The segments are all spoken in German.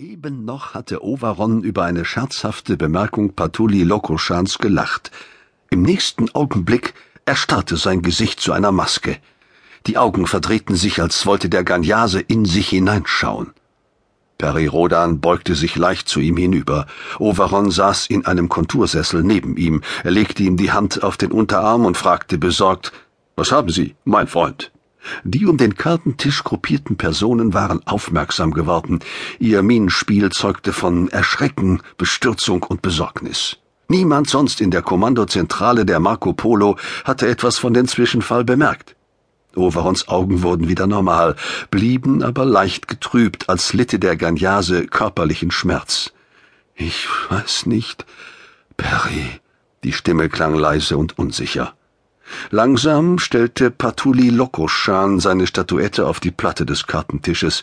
Eben noch hatte Ovaron über eine scherzhafte Bemerkung Patuli Lokoschans gelacht. Im nächsten Augenblick erstarrte sein Gesicht zu einer Maske. Die Augen verdrehten sich, als wollte der Ganyase in sich hineinschauen. Perirodan beugte sich leicht zu ihm hinüber. Ovaron saß in einem Kontursessel neben ihm. Er legte ihm die Hand auf den Unterarm und fragte besorgt, Was haben Sie, mein Freund? Die um den Kartentisch gruppierten Personen waren aufmerksam geworden. Ihr Minenspiel zeugte von Erschrecken, Bestürzung und Besorgnis. Niemand sonst in der Kommandozentrale der Marco Polo hatte etwas von dem Zwischenfall bemerkt. Overons Augen wurden wieder normal, blieben aber leicht getrübt, als litte der Ganyase körperlichen Schmerz. Ich weiß nicht, Perry. Die Stimme klang leise und unsicher. Langsam stellte Patuli Lokoschan seine Statuette auf die Platte des Kartentisches.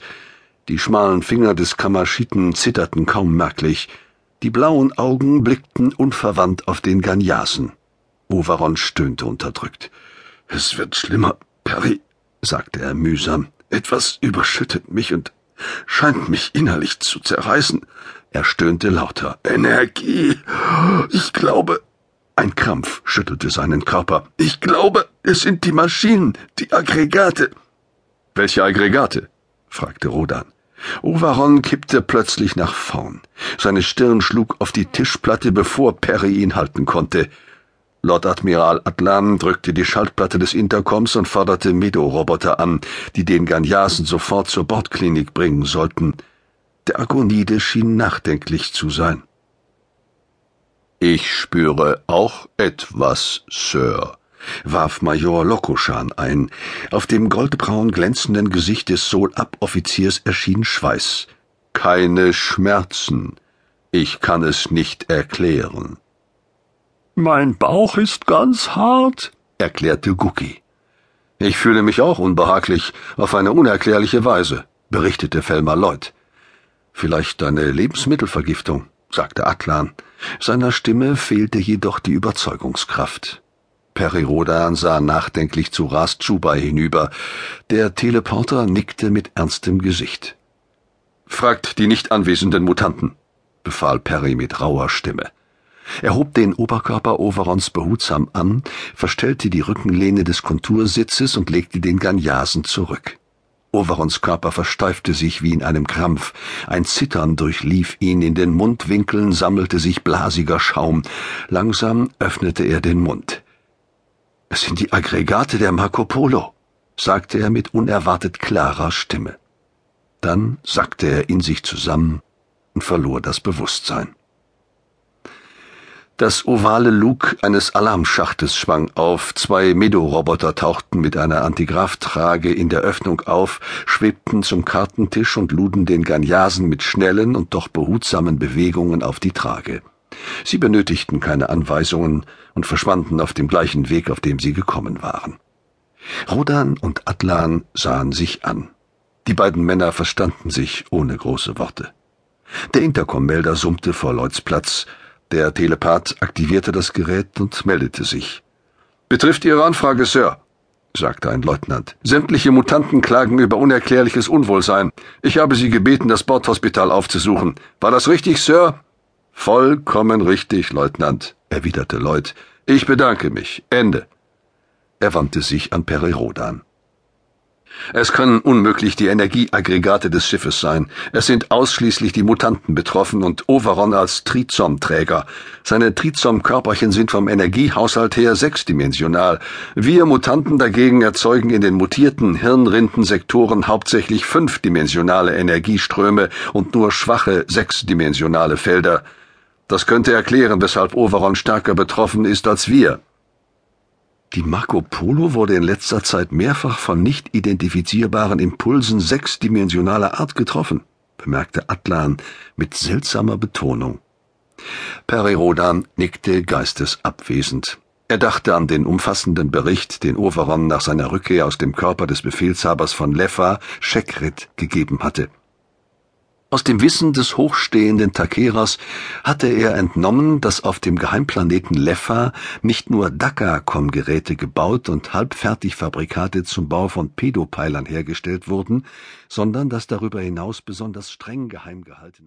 Die schmalen Finger des Kamaschiten zitterten kaum merklich. Die blauen Augen blickten unverwandt auf den Ganyasen. Ovaron stöhnte unterdrückt. Es wird schlimmer, Perry, sagte er mühsam. Etwas überschüttet mich und scheint mich innerlich zu zerreißen. Er stöhnte lauter. Energie. Ich glaube, ein Krampf schüttelte seinen Körper. Ich glaube, es sind die Maschinen, die Aggregate. Welche Aggregate? fragte Rodan. Ovaron kippte plötzlich nach vorn. Seine Stirn schlug auf die Tischplatte, bevor Perry ihn halten konnte. Lord Admiral Atlan drückte die Schaltplatte des Intercoms und forderte Medo-Roboter an, die den Ganyasen sofort zur Bordklinik bringen sollten. Der Agonide schien nachdenklich zu sein. Ich spüre auch etwas, Sir, warf Major Lokoschan ein. Auf dem goldbraun glänzenden Gesicht des Sol-Ab-Offiziers erschien Schweiß. Keine Schmerzen. Ich kann es nicht erklären. Mein Bauch ist ganz hart, erklärte Gucki. Ich fühle mich auch unbehaglich, auf eine unerklärliche Weise, berichtete Felmer Lloyd. Vielleicht eine Lebensmittelvergiftung sagte Atlan. Seiner Stimme fehlte jedoch die Überzeugungskraft. Perirodan sah nachdenklich zu Ras Chubai hinüber. Der Teleporter nickte mit ernstem Gesicht. Fragt die nicht anwesenden Mutanten, befahl Perry mit rauer Stimme. Er hob den Oberkörper Overons behutsam an, verstellte die Rückenlehne des Kontursitzes und legte den Ganyasen zurück. Overons Körper versteifte sich wie in einem Krampf. Ein Zittern durchlief ihn, in den Mundwinkeln sammelte sich blasiger Schaum. Langsam öffnete er den Mund. Es sind die Aggregate der Marco Polo, sagte er mit unerwartet klarer Stimme. Dann sackte er in sich zusammen und verlor das Bewusstsein. Das ovale Lug eines Alarmschachtes schwang auf, zwei Medo-Roboter tauchten mit einer Antigraphtrage in der Öffnung auf, schwebten zum Kartentisch und luden den Ganyasen mit schnellen und doch behutsamen Bewegungen auf die Trage. Sie benötigten keine Anweisungen und verschwanden auf dem gleichen Weg, auf dem sie gekommen waren. Rodan und Atlan sahen sich an. Die beiden Männer verstanden sich ohne große Worte. Der Intercom-Melder summte vor Lloyds Platz, der Telepath aktivierte das Gerät und meldete sich. Betrifft Ihre Anfrage, Sir, sagte ein Leutnant. Sämtliche Mutanten klagen über unerklärliches Unwohlsein. Ich habe Sie gebeten, das Bordhospital aufzusuchen. War das richtig, Sir? Vollkommen richtig, Leutnant, erwiderte Lloyd. Ich bedanke mich. Ende. Er wandte sich an Perirodan. Es können unmöglich die Energieaggregate des Schiffes sein. Es sind ausschließlich die Mutanten betroffen und Overon als Trizom-Träger. Seine Trizom-Körperchen sind vom Energiehaushalt her sechsdimensional. Wir Mutanten dagegen erzeugen in den mutierten Hirnrindensektoren hauptsächlich fünfdimensionale Energieströme und nur schwache sechsdimensionale Felder. Das könnte erklären, weshalb Overon stärker betroffen ist als wir. Die Marco Polo wurde in letzter Zeit mehrfach von nicht identifizierbaren Impulsen sechsdimensionaler Art getroffen, bemerkte Atlan mit seltsamer Betonung. Perirodan nickte geistesabwesend. Er dachte an den umfassenden Bericht, den Overon nach seiner Rückkehr aus dem Körper des Befehlshabers von Leffa, Shekrit, gegeben hatte. Aus dem Wissen des hochstehenden Takeras hatte er entnommen, dass auf dem Geheimplaneten Leffa nicht nur Dakacom-Geräte gebaut und Halbfertigfabrikate zum Bau von Pedopeilern hergestellt wurden, sondern dass darüber hinaus besonders streng geheim gehaltene